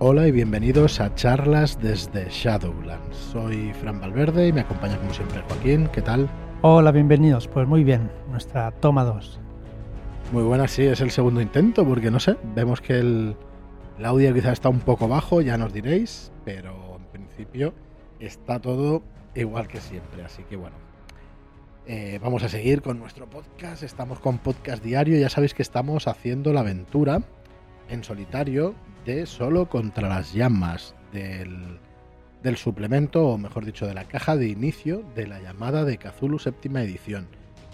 Hola y bienvenidos a charlas desde Shadowlands. Soy Fran Valverde y me acompaña como siempre Joaquín. ¿Qué tal? Hola, bienvenidos. Pues muy bien, nuestra toma 2. Muy buena, sí, es el segundo intento porque no sé, vemos que el, el audio quizá está un poco bajo, ya nos diréis, pero en principio está todo igual que siempre, así que bueno. eh, vamos a seguir con nuestro podcast, estamos con podcast diario, ya sabéis que estamos haciendo la aventura en solitario de Solo contra las llamas del, del suplemento, o mejor dicho, de la caja de inicio de la llamada de Cthulhu séptima edición,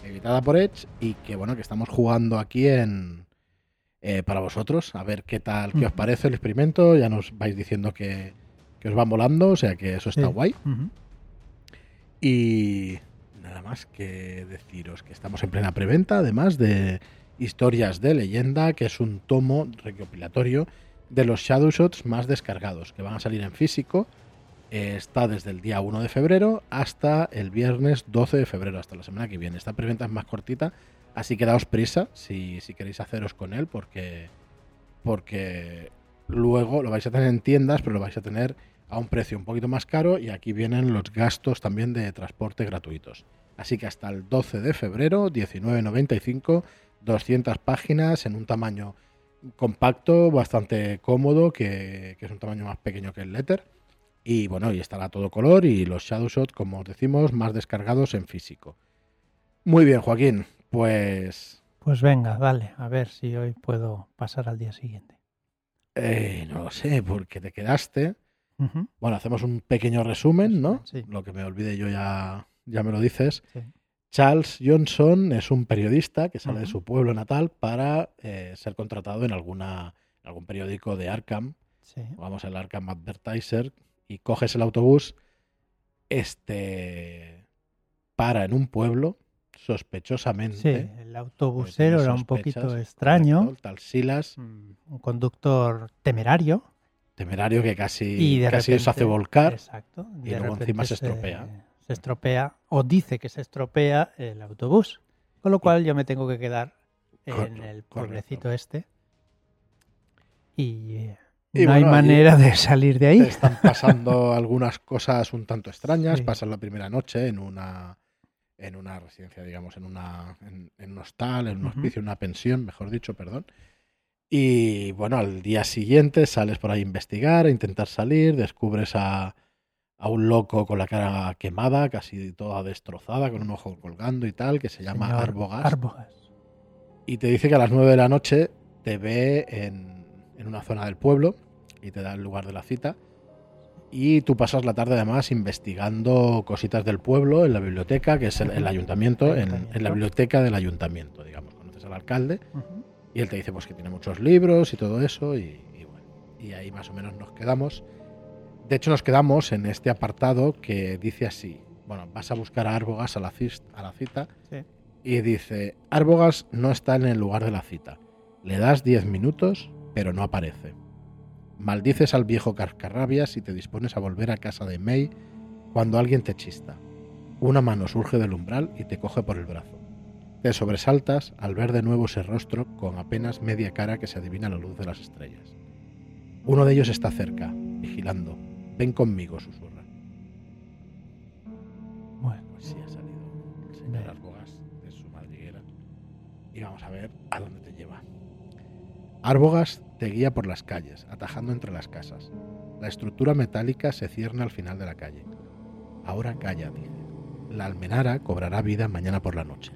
editada por Edge y que bueno, que estamos jugando aquí en eh, para vosotros, a ver qué tal, qué os parece el experimento, ya nos vais diciendo que, que os van volando, o sea que eso está Sí. guay. Y nada más que deciros que estamos en plena preventa, además de Historias de Leyenda, que es un tomo recopilatorio de los Shadowshots más descargados, que van a salir en físico. Eh, está desde el día 1 de febrero hasta el viernes 12 de febrero, hasta la semana que viene. Esta preventa es más cortita, así que daos prisa si, si queréis haceros con él, porque, porque luego lo vais a tener en tiendas, pero lo vais a tener a un precio un poquito más caro y aquí vienen los gastos también de transporte gratuitos. Así que hasta el 12 de febrero, 19.95, 200 páginas en un tamaño compacto, bastante cómodo, que, que es un tamaño más pequeño que el letter. Y bueno, y estará todo color y los Shadowshot, como os decimos, más descargados en físico. Muy bien, Joaquín. Pues Pues venga, dale, a ver si hoy puedo pasar al día siguiente. eh, no lo sé, porque te quedaste. Bueno, hacemos un pequeño resumen, ¿no? Sí. Lo que me olvide yo ya, ya me lo dices. Sí. Charles Johnson es un periodista que sale de su pueblo natal para eh, ser contratado en alguna en algún periódico de Arkham, Sí. vamos el Arkham Advertiser, y coges el autobús, este para en un pueblo sospechosamente. Sí, el autobusero era un poquito extraño, el tal Silas, mm, un conductor temerario temerario que casi, y de casi repente, se hace volcar. Exacto, y luego encima se estropea. Se estropea o dice que se estropea el autobús, con lo cual yo me tengo que quedar en Correcto, el correcto. pueblecito este y, eh, no hay bueno, manera de salir de ahí. están pasando algunas cosas un tanto extrañas. Sí. Pasas la primera noche en una en una residencia, digamos, en una en, en un hostal, en un hospicio, en una pensión, mejor dicho, perdón. Y bueno, al día siguiente sales por ahí a investigar, a intentar salir, descubres a, a un loco con la cara quemada, casi toda destrozada, con un ojo colgando y tal, que se llama Señor Arbogast. y te dice que a las 9 de la noche te ve en, en una zona del pueblo y te da el lugar de la cita. Y tú pasas la tarde además investigando cositas del pueblo en la biblioteca, que es el, el ayuntamiento, en, en la biblioteca del ayuntamiento, digamos. Conoces al alcalde y él te dice pues que tiene muchos libros y todo eso y, y bueno, y ahí más o menos nos quedamos. De hecho nos quedamos en este apartado que dice así, bueno, vas a buscar a Arbogas a la, cis- a la cita Sí. y dice, Arbogas no está en el lugar de la cita. Le das 10 minutos, pero no aparece. Maldices al viejo cascarrabias y te dispones a volver a casa de May cuando alguien te chista. Una mano surge del umbral y te coge por el brazo. Te sobresaltas al ver de nuevo ese rostro con apenas media cara que se adivina a la luz de las estrellas. Uno de ellos está cerca, vigilando. Ven conmigo, susurra. Bueno, Pues sí ha salido el señor Bien. Arbogas de su madriguera. Y vamos a ver a dónde te lleva. Arbogas te guía por las calles, atajando entre las casas. La estructura metálica se cierne al final de la calle. Ahora calla, dice. La almenara cobrará vida mañana por la noche.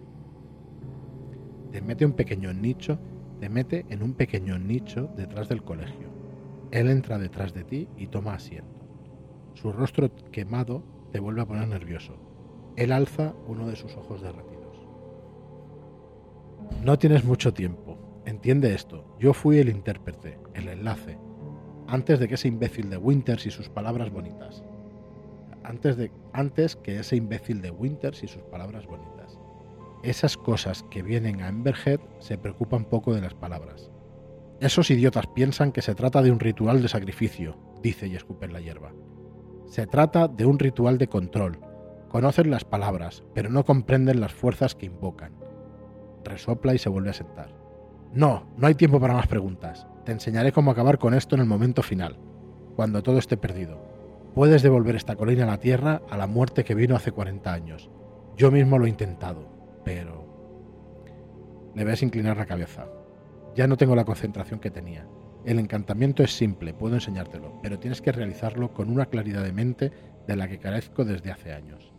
Te mete un pequeño nicho, te mete en un pequeño nicho detrás del colegio. Él entra detrás de ti y toma asiento. Su rostro quemado te vuelve a poner nervioso. Él alza uno de sus ojos derretidos. No tienes mucho tiempo. Entiende esto. Yo fui el intérprete, el enlace, antes de que ese imbécil de Winters y sus palabras bonitas. Antes, de, antes que ese imbécil de Winters y sus palabras bonitas. Esas cosas que vienen a Emberhead se preocupan poco de las palabras. Esos idiotas piensan que se trata de un ritual de sacrificio, dice y escupe en la hierba. Se trata de un ritual de control. Conocen las palabras, pero no comprenden las fuerzas que invocan. Resopla y se vuelve a sentar. No, no hay tiempo para más preguntas. Te enseñaré cómo acabar con esto en el momento final. cuando todo esté perdido. Puedes devolver esta colina a la tierra a la muerte que vino hace 40 años. Yo mismo lo he intentado, pero... Le ves inclinar la cabeza. Ya no tengo la concentración que tenía. El encantamiento es simple, puedo enseñártelo, pero tienes que realizarlo con una claridad de mente de la que carezco desde hace años.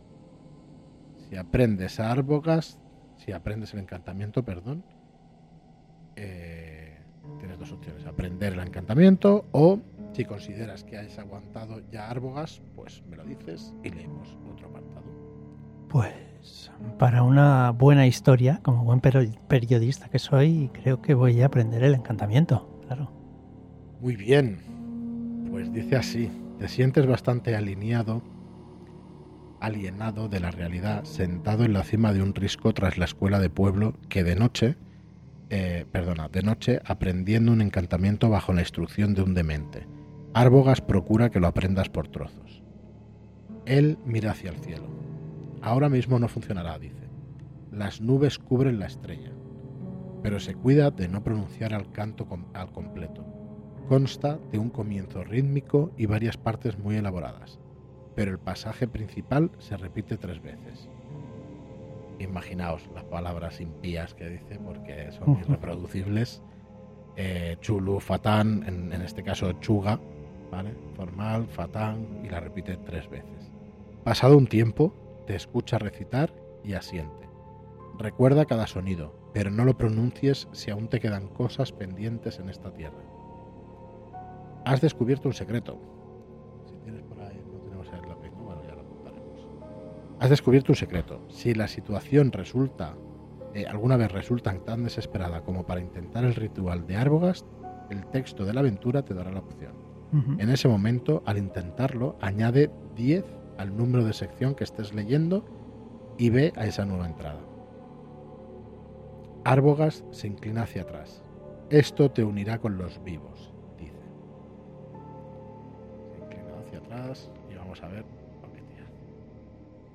Si aprendes a si aprendes el encantamiento, perdón, eh, tienes dos opciones, aprender el encantamiento o si consideras que has aguantado ya Arbogas, pues me lo dices y leemos otro apartado. Pues para una buena historia, como buen peri- periodista que soy, creo que voy a aprender el encantamiento, claro. Muy bien. Pues dice así, te sientes bastante alineado, alienado de la realidad, sentado en la cima de un risco tras la escuela de pueblo que de noche, eh, perdona, de noche aprendiendo un encantamiento bajo la instrucción de un demente. Arbogas procura que lo aprendas por trozos. Él mira hacia el cielo. Ahora mismo no funcionará, dice. Las nubes cubren la estrella, pero se cuida de no pronunciar al canto al completo. Consta de un comienzo rítmico y varias partes muy elaboradas, pero el pasaje principal se repite tres veces. Imaginaos las palabras impías que dice, porque son irreproducibles. Eh, chulu, fatán, en, en este caso chuga, ¿vale? Formal, fatán, y la repite tres veces. Pasado un tiempo, te escucha recitar y asiente. Recuerda cada sonido, pero no lo pronuncies si aún te quedan cosas pendientes en esta tierra. Has descubierto un secreto. Si tienes por ahí, no tenemos el lápiz, ¿no? bueno, ya lo apuntaremos. Has descubierto un secreto. Si la situación resulta, eh, alguna vez resulta tan desesperada como para intentar el ritual de Arbogast, el texto de la aventura te dará la opción. En ese momento, al intentarlo, añade 10 al número de sección que estés leyendo y ve a esa nueva entrada. Arbogast se inclina hacia atrás. Esto te unirá con los vivos, y vamos a ver lo que tiene.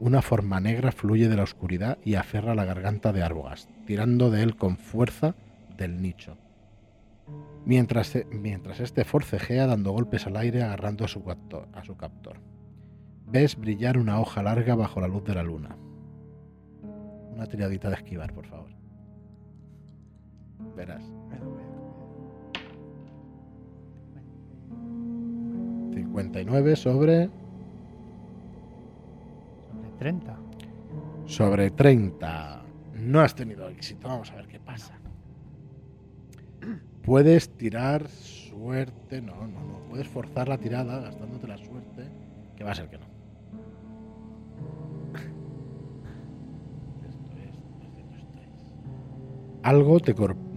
Una forma negra fluye de la oscuridad y aferra la garganta de Arbogast, tirando de él con fuerza del nicho. Mientras, mientras este forcejea dando golpes al aire agarrando a su, captor, a su captor. Ves brillar una hoja larga bajo la luz de la luna. Una tiradita de esquivar, por favor. Verás. 59 sobre Sobre 30. sobre 30. No has tenido éxito. Vamos a ver qué pasa. Puedes tirar suerte. No, no, no. Puedes forzar la tirada gastándote la suerte. Que va a ser que no. Esto es 203. Algo te,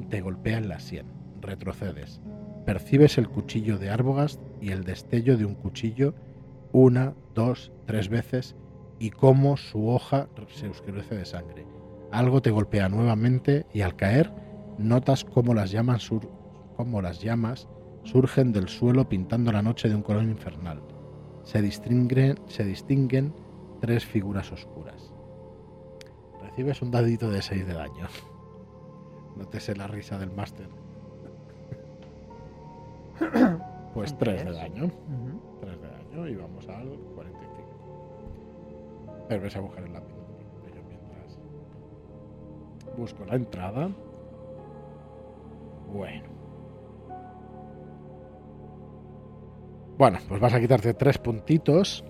te golpea en la sien. Retrocedes. Percibes el cuchillo de Arbogast y el destello de un cuchillo una, dos, tres veces y cómo su hoja se oscurece de sangre. Algo te golpea nuevamente y al caer notas cómo las llamas, cómo las llamas surgen del suelo pintando la noche de un color infernal. Se distinguen, se distinguen tres figuras oscuras. Recibes un dadito de 6 de daño. No te sé la risa del máster. Pues ¿Cuánto 3 de daño. 3 de daño y vamos al 45. Pero ves a buscar el lápiz, yo mientras busco la entrada. Bueno. Bueno, pues vas a quitarte tres puntitos.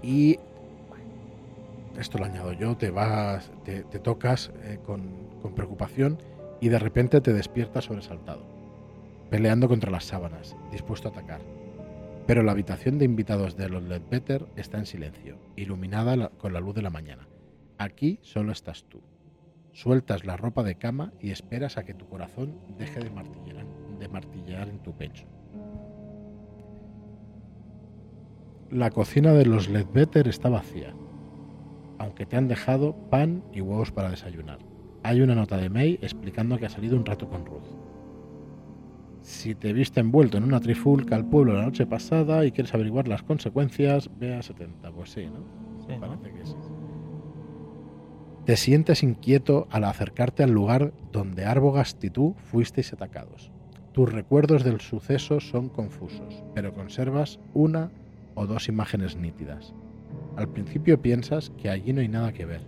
Y esto lo añado yo, te vas, te, te tocas eh, con, con preocupación y de repente te despiertas sobresaltado peleando contra las sábanas, dispuesto a atacar. Pero la habitación de invitados de los Ledbetter está en silencio, iluminada con la luz de la mañana. Aquí solo estás tú. Sueltas la ropa de cama y esperas a que tu corazón deje de martillear, de en tu pecho. La cocina de los Ledbetter está vacía, aunque te han dejado pan y huevos para desayunar. Hay una nota de May explicando que ha salido un rato con Ruth. Si te viste envuelto en una trifulca al pueblo la noche pasada y quieres averiguar las consecuencias, ve a 70. Pues sí, ¿no? Sí, ¿no? Parece que sí. Te sientes inquieto al acercarte al lugar donde Arbogast y tú fuisteis atacados. Tus recuerdos del suceso son confusos, pero conservas una o dos imágenes nítidas. Al principio piensas que allí no hay nada que ver.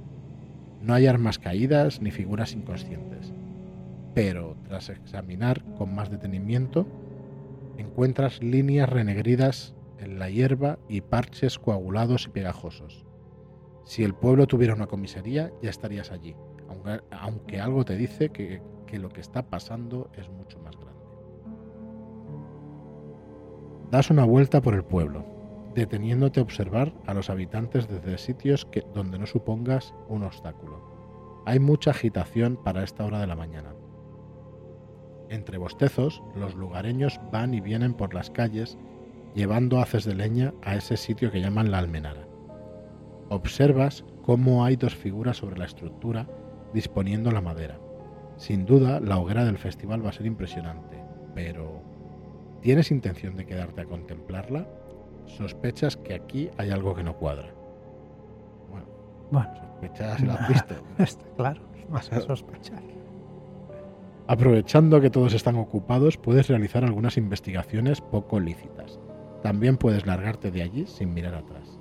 No hay armas caídas ni figuras inconscientes. Pero tras examinar con más detenimiento, encuentras líneas renegridas en la hierba y parches coagulados y pegajosos. Si el pueblo tuviera una comisaría, ya estarías allí, aunque, aunque algo te dice que, que lo que está pasando es mucho más grande. Das una vuelta por el pueblo, deteniéndote a observar a los habitantes desde sitios que, donde no supongas un obstáculo. Hay mucha agitación para esta hora de la mañana. Entre bostezos, los lugareños van y vienen por las calles llevando haces de leña a ese sitio que llaman la almenara. Observas cómo hay dos figuras sobre la estructura disponiendo la madera. Sin duda, la hoguera del festival va a ser impresionante, pero ¿tienes intención de quedarte a contemplarla? Sospechas que aquí hay algo que no cuadra. Bueno, Bueno, sospechas lo has visto. está claro, más que sospechar. Aprovechando que todos están ocupados, puedes realizar algunas investigaciones poco lícitas. También puedes largarte de allí sin mirar atrás.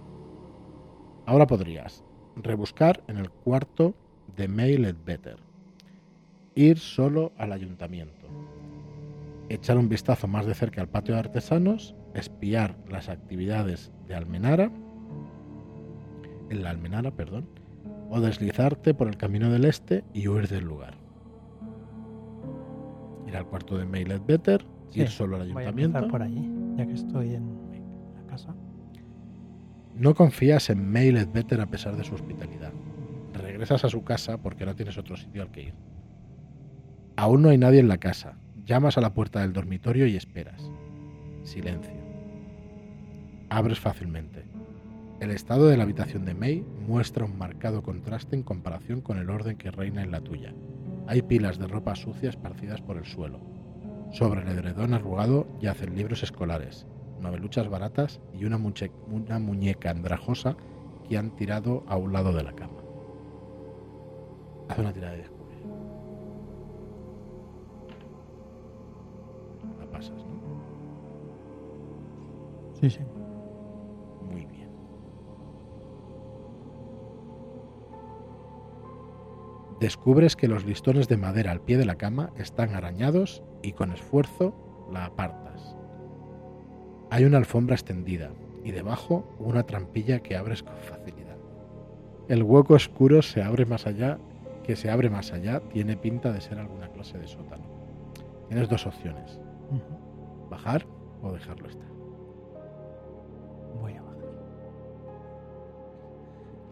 Ahora podrías rebuscar en el cuarto de Mail Better, ir solo al ayuntamiento, echar un vistazo más de cerca al patio de artesanos, espiar las actividades de Almenara, en la Almenara, perdón, o deslizarte por el camino del este y huir del lugar. Ir al cuarto de Mail Better, Sí, ir solo al Voy a ayuntamiento. por allí, ya que estoy en la casa. No confías en Mail Better a pesar de su hospitalidad. Regresas a su casa porque no tienes otro sitio al que ir. Aún no hay nadie en la casa. Llamas a la puerta del dormitorio y esperas. Silencio. Abres fácilmente. El estado de la habitación de May muestra un marcado contraste en comparación con el orden que reina en la tuya. Hay pilas de ropa sucia esparcidas por el suelo. Sobre el edredón arrugado yacen libros escolares, noveluchas baratas y una, muche- una muñeca andrajosa que han tirado a un lado de la cama. Haz una tirada de descubrir. La pasas, ¿no? Sí, sí. Descubres que los listones de madera al pie de la cama están arañados y con esfuerzo la apartas. Hay una alfombra extendida y debajo una trampilla que abres con facilidad. El hueco oscuro se abre más allá, que se abre más allá, tiene pinta de ser alguna clase de sótano. Tienes dos opciones, bajar o dejarlo estar. Voy a bajar.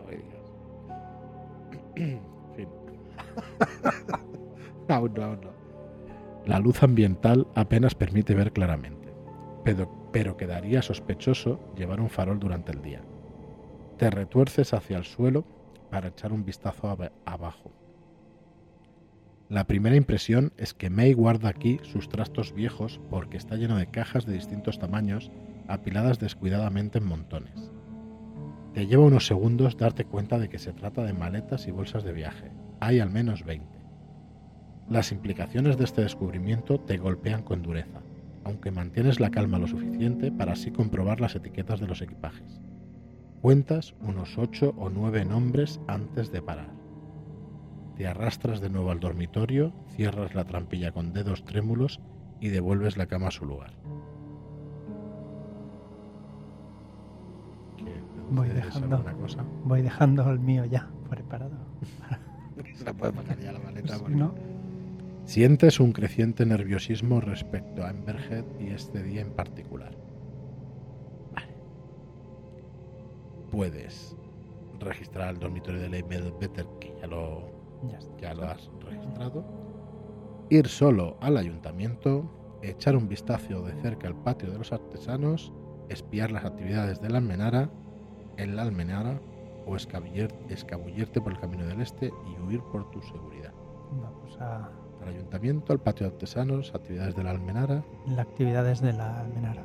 Ay, Dios. fin. aún no, aún no. La luz ambiental apenas permite ver claramente, pero, pero quedaría sospechoso llevar un farol durante el día. Te retuerces hacia el suelo para echar un vistazo aba- abajo. La primera impresión es que May guarda aquí sus trastos viejos porque está lleno de cajas de distintos tamaños apiladas descuidadamente en montones. Te lleva unos segundos darte cuenta de que se trata de maletas y bolsas de viaje. Hay al menos 20. Las implicaciones de este descubrimiento te golpean con dureza, aunque mantienes la calma lo suficiente para así comprobar las etiquetas de los equipajes. Cuentas unos 8 o 9 nombres antes de parar. Te arrastras de nuevo al dormitorio, cierras la trampilla con dedos trémulos y devuelves la cama a su lugar. Voy ¿Decides dejando. cosa? Voy dejando el mío ya preparado. Se la puede pagar ya la maleta. Pues, porque- ¿no? Sientes un creciente nerviosismo respecto a Emberhead y este día en particular. Vale. Puedes registrar el dormitorio de Leibel Better, que ya lo, ya lo has registrado. Ir solo al ayuntamiento, echar un vistazo de cerca al patio de los artesanos, espiar las actividades de la almenara, en la almenara, o escabullirte por el camino del este y huir por tu seguridad. Vamos a Al ayuntamiento, al patio de artesanos, actividades de la almenara. las actividades de la almenara.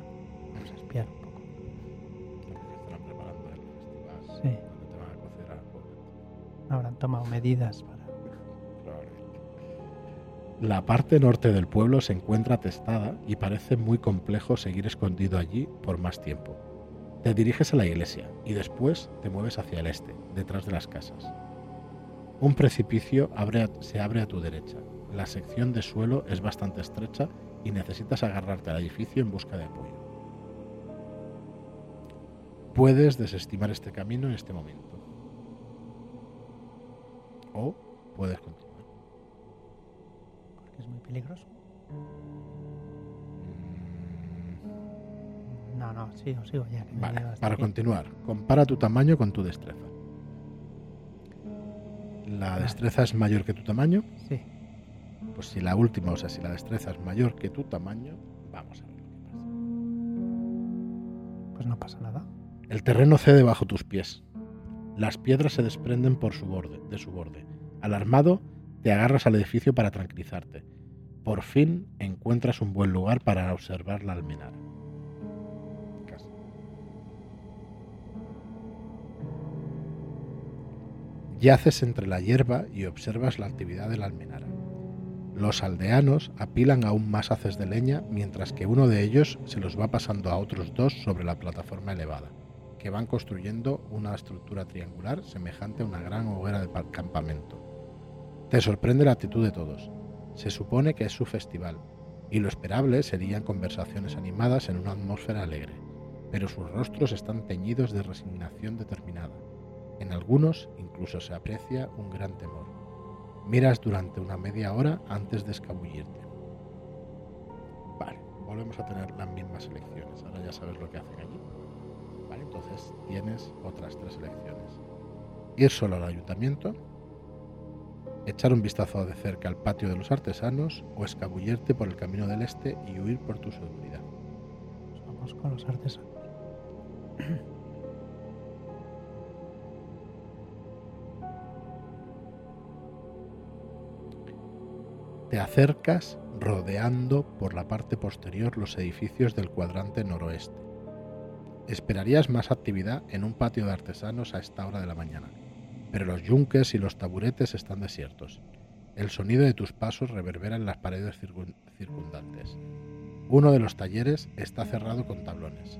Vamos a espiar un poco. estarán preparando el festival. Sí. Te van a cocer a. Habrán tomado medidas para. La parte norte del pueblo se encuentra atestada y parece muy complejo seguir escondido allí por más tiempo. Te diriges a la iglesia y después te mueves hacia el este, detrás de las casas. Un precipicio se abre a tu derecha. La sección de suelo es bastante estrecha y necesitas agarrarte al edificio en busca de apoyo. Puedes desestimar este camino en este momento. O puedes continuar. Porque es muy peligroso. No, no, sigo, sigo ya. Que Vale, para continuar, compara tu tamaño con tu destreza. La Vale. destreza es mayor que tu tamaño, Sí. pues si la última, o sea, si la destreza es mayor que tu tamaño, vamos a ver lo que pasa. Pues no pasa nada. El terreno cede bajo tus pies. Las piedras se desprenden por su borde, de su borde. Alarmado, te agarras al edificio para tranquilizarte. Por fin encuentras un buen lugar para observar la almenara. Yaces entre la hierba y observas la actividad de la almenara. Los aldeanos apilan aún más haces de leña mientras que uno de ellos se los va pasando a otros dos sobre la plataforma elevada, que van construyendo una estructura triangular semejante a una gran hoguera de pa- campamento. Te sorprende la actitud de todos. Se supone que es su festival, y lo esperable serían conversaciones animadas en una atmósfera alegre, pero sus rostros están teñidos de resignación determinada. En algunos incluso se aprecia un gran temor. Miras durante una media hora antes de escabullirte. Vale, volvemos a tener las mismas elecciones. Ahora ya sabes lo que hacen allí. Vale, entonces tienes otras tres elecciones. Ir solo al ayuntamiento, echar un vistazo de cerca al patio de los artesanos o escabullirte por el camino del este y huir por tu seguridad. Vamos con los artesanos. Te acercas rodeando por la parte posterior los edificios del cuadrante noroeste. Esperarías más actividad en un patio de artesanos a esta hora de la mañana, pero los yunques y los taburetes están desiertos. El sonido de tus pasos reverbera en las paredes circun- circundantes. Uno de los talleres está cerrado con tablones.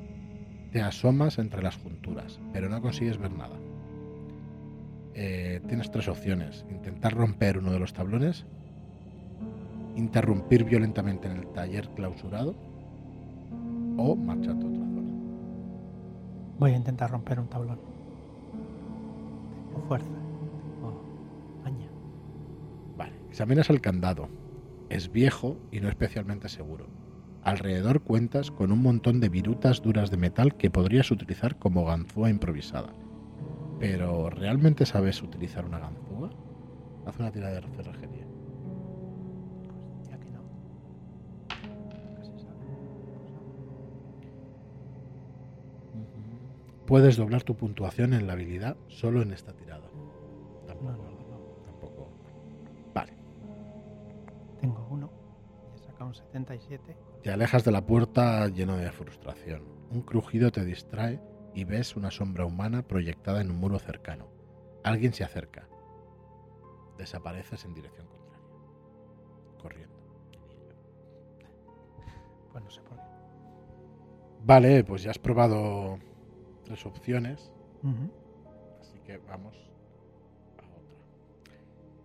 Te asomas entre las junturas, pero no consigues ver nada. Eh, tienes tres opciones. Intentar romper uno de los tablones, interrumpir violentamente en el taller clausurado o marcharte a otra zona. Voy a intentar romper un tablón. Tengo fuerza. Tengo maña. Vale, examinas el candado. Es viejo y no especialmente seguro. Alrededor cuentas con un montón de virutas duras de metal que podrías utilizar como ganzúa improvisada. Pero ¿realmente sabes utilizar una ganzúa? Haz una tirada de cerrajería. Puedes doblar tu puntuación en la habilidad solo en esta tirada. No, Tampoco, no, no. tampoco. Vale. Tengo uno. Y he sacado un 77. Te alejas de la puerta lleno de frustración. Un crujido te distrae y ves una sombra humana proyectada en un muro cercano. Alguien se acerca. Desapareces en dirección contraria. Corriendo. Pues no sé por qué. Vale, pues ya has probado tres opciones, así que vamos a otra.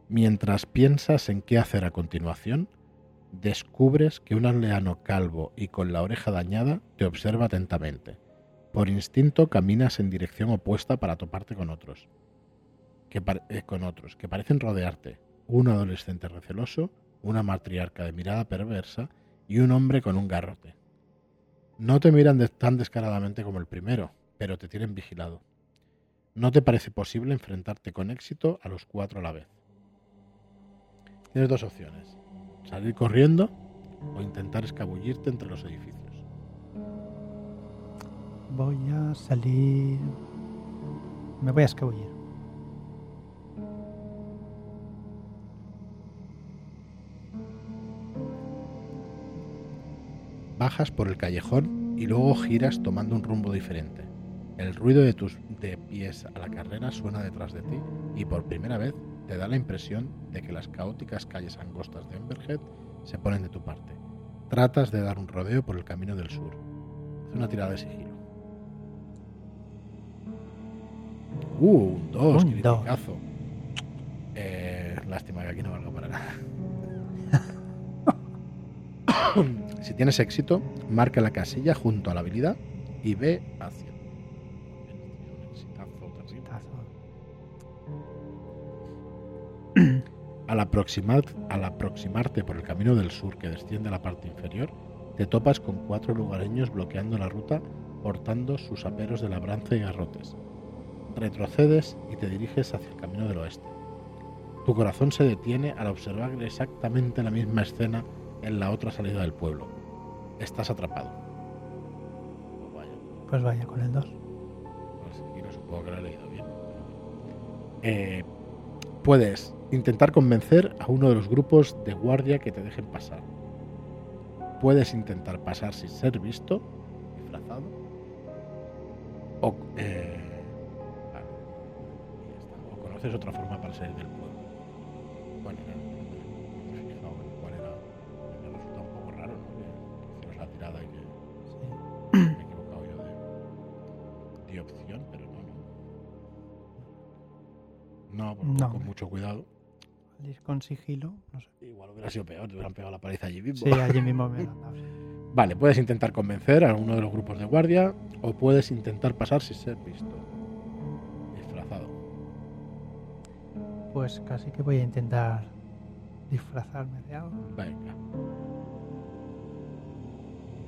Mientras piensas en qué hacer a continuación, descubres que un aldeano calvo y con la oreja dañada te observa atentamente. Por instinto caminas en dirección opuesta para toparte con otros. Que eh, con otros que parecen rodearte. Un adolescente receloso, una matriarca de mirada perversa y un hombre con un garrote. No te miran de- tan descaradamente como el primero, pero te tienen vigilado. No te parece posible enfrentarte con éxito a los cuatro a la vez. Tienes dos opciones. Salir corriendo o intentar escabullirte entre los edificios. Voy a salir. Me voy a escabullir. Bajas por el callejón y luego giras tomando un rumbo diferente. El ruido de tus de pies a la carrera suena detrás de ti y por primera vez te da la impresión de que las caóticas calles angostas de Emberhead se ponen de tu parte. Tratas de dar un rodeo por el camino del sur. Haz una tirada de sigilo. Uh, un 2, Un dos. criticazo. Eh, lástima que aquí no valga para nada. si tienes éxito, marca la casilla junto a la habilidad y ve hacia. Al, aproximar, al aproximarte por el camino del sur que desciende a la parte inferior, te topas con cuatro lugareños bloqueando la ruta portando sus aperos de labranza y garrotes. Retrocedes y te diriges hacia el camino del oeste. Tu corazón se detiene al observar exactamente la misma escena en la otra salida del pueblo. Estás atrapado. Pues vaya. Pues vaya con el 2. Pues, supongo que lo he leído bien. Eh, puedes intentar convencer a uno de los grupos de guardia que te dejen pasar. Puedes intentar pasar sin ser visto, disfrazado. O, eh, o conoces otra forma para salir del pueblo. ¿Cuál era? No no. No, con mucho cuidado. Al ir con sigilo, no sé. Igual hubiera sido peor, te hubieran pegado la paliza allí mismo. Sí, allí mismo me han dado. sí. Vale, puedes intentar convencer a uno de los grupos de guardia o puedes intentar pasar sin ser visto. Disfrazado. Pues casi que voy a intentar disfrazarme de algo. Venga.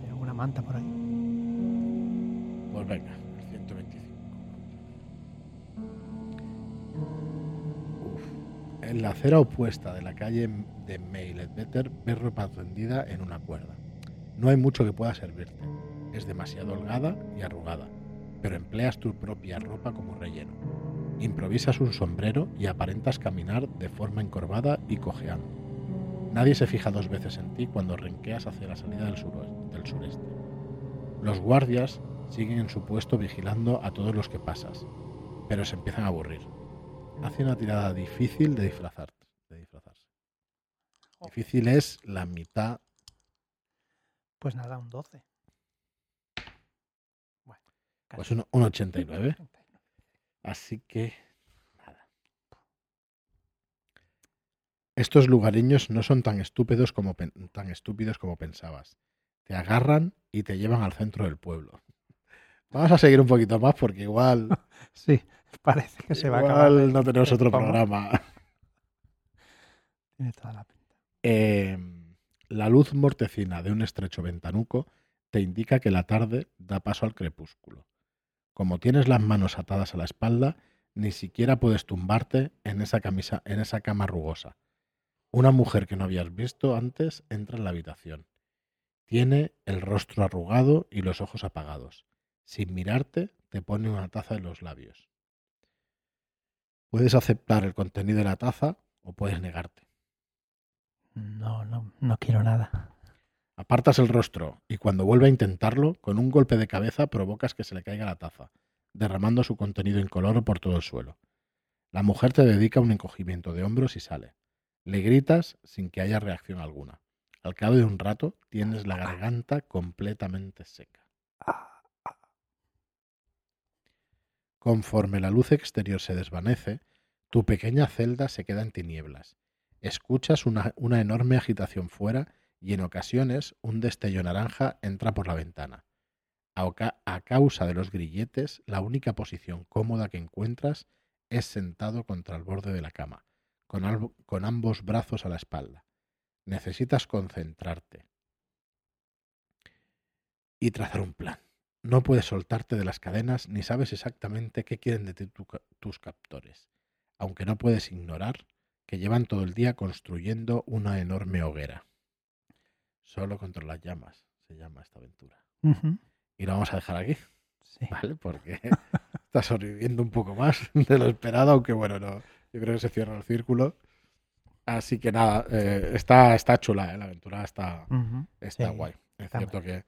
De alguna manta por ahí. Pues venga, En la acera opuesta de la calle de Mailedbetter ves ropa tendida en una cuerda. No hay mucho que pueda servirte. Es demasiado holgada y arrugada, pero empleas tu propia ropa como relleno. Improvisas un sombrero y aparentas caminar de forma encorvada y cojeando. Nadie se fija dos veces en ti cuando renqueas hacia la salida del, del sureste. Los guardias siguen en su puesto vigilando a todos los que pasas, pero se empiezan a aburrir. Hace una tirada difícil de disfrazarte. De disfrazarse. Difícil es la mitad. Pues nada, un 12. Bueno, Pues un, un 89. Así que nada. Estos lugareños no son tan estúpidos como tan estúpidos como pensabas. Te agarran y te llevan al centro del pueblo. Vamos a seguir un poquito más porque igual, Sí, parece que se va a acabar. no tenemos otro pomo. programa. Tiene toda la pinta. Eh, la luz mortecina de un estrecho ventanuco te indica que la tarde da paso al crepúsculo. Como tienes las manos atadas a la espalda, ni siquiera puedes tumbarte en esa camisa, en esa cama rugosa. Una mujer que no habías visto antes entra en la habitación. Tiene el rostro arrugado y los ojos apagados. Sin mirarte, te pone una taza en los labios. Puedes aceptar el contenido de la taza o puedes negarte. No, no, no quiero nada. Apartas el rostro y cuando vuelve a intentarlo, con un golpe de cabeza provocas que se le caiga la taza, derramando su contenido incoloro por todo el suelo. La mujer te dedica un encogimiento de hombros y sale. Le gritas sin que haya reacción alguna. Al cabo de un rato tienes la garganta completamente seca. Conforme la luz exterior se desvanece, tu pequeña celda se queda en tinieblas. Escuchas una, enorme agitación fuera y en ocasiones un destello naranja entra por la ventana. A, causa de los grilletes, la única posición cómoda que encuentras es sentado contra el borde de la cama, con ambos brazos a la espalda. Necesitas concentrarte y trazar un plan. No puedes soltarte de las cadenas ni sabes exactamente qué quieren de ti tu tus captores, aunque no puedes ignorar que llevan todo el día construyendo una enorme hoguera. Solo contra las llamas se llama esta aventura. Y lo vamos a dejar aquí, Sí. ¿vale? Porque está sobreviviendo un poco más de lo esperado, aunque bueno, no, yo creo que se cierra el círculo. Así que nada, eh, está, está chula, ¿eh? la aventura está, está sí, guay. Es cierto que,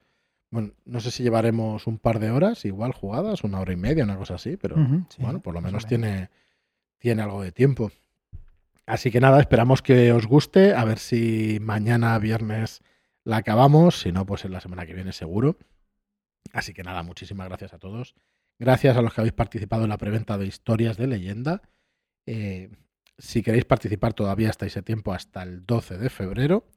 bueno, no sé si llevaremos un par de horas igual jugadas, una hora y media, una cosa así, pero sí, bueno, por lo menos tiene, tiene algo de tiempo. Así que nada, esperamos que os guste, a ver si mañana viernes la acabamos, si no, pues en la semana que viene seguro. Así que nada, muchísimas gracias a todos. Gracias a los que habéis participado en la preventa de historias de leyenda. Eh, si queréis participar todavía estáis a tiempo hasta el 12 de febrero.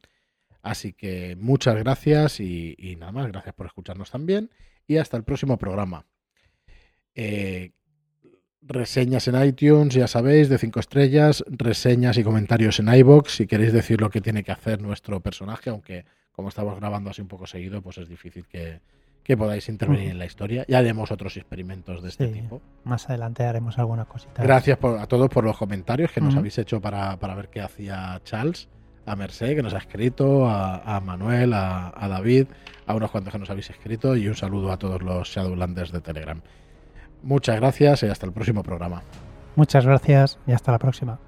Así que muchas gracias y, y nada más, gracias por escucharnos también y hasta el próximo programa. Eh, reseñas en iTunes, ya sabéis, de 5 estrellas, reseñas y comentarios en iBox si queréis decir lo que tiene que hacer nuestro personaje, aunque como estamos grabando así un poco seguido, pues es difícil que, que podáis intervenir en la historia. Ya haremos otros experimentos de este Sí, tipo. Más adelante haremos alguna cosita. Gracias por- a todos por los comentarios que nos habéis hecho para, para ver qué hacía Charles, a Merced, que nos ha escrito, a, Manuel, a, a David, a unos cuantos que nos habéis escrito y un saludo a todos los Shadowlanders de Telegram. Muchas gracias y hasta el próximo programa. Muchas gracias y hasta la próxima.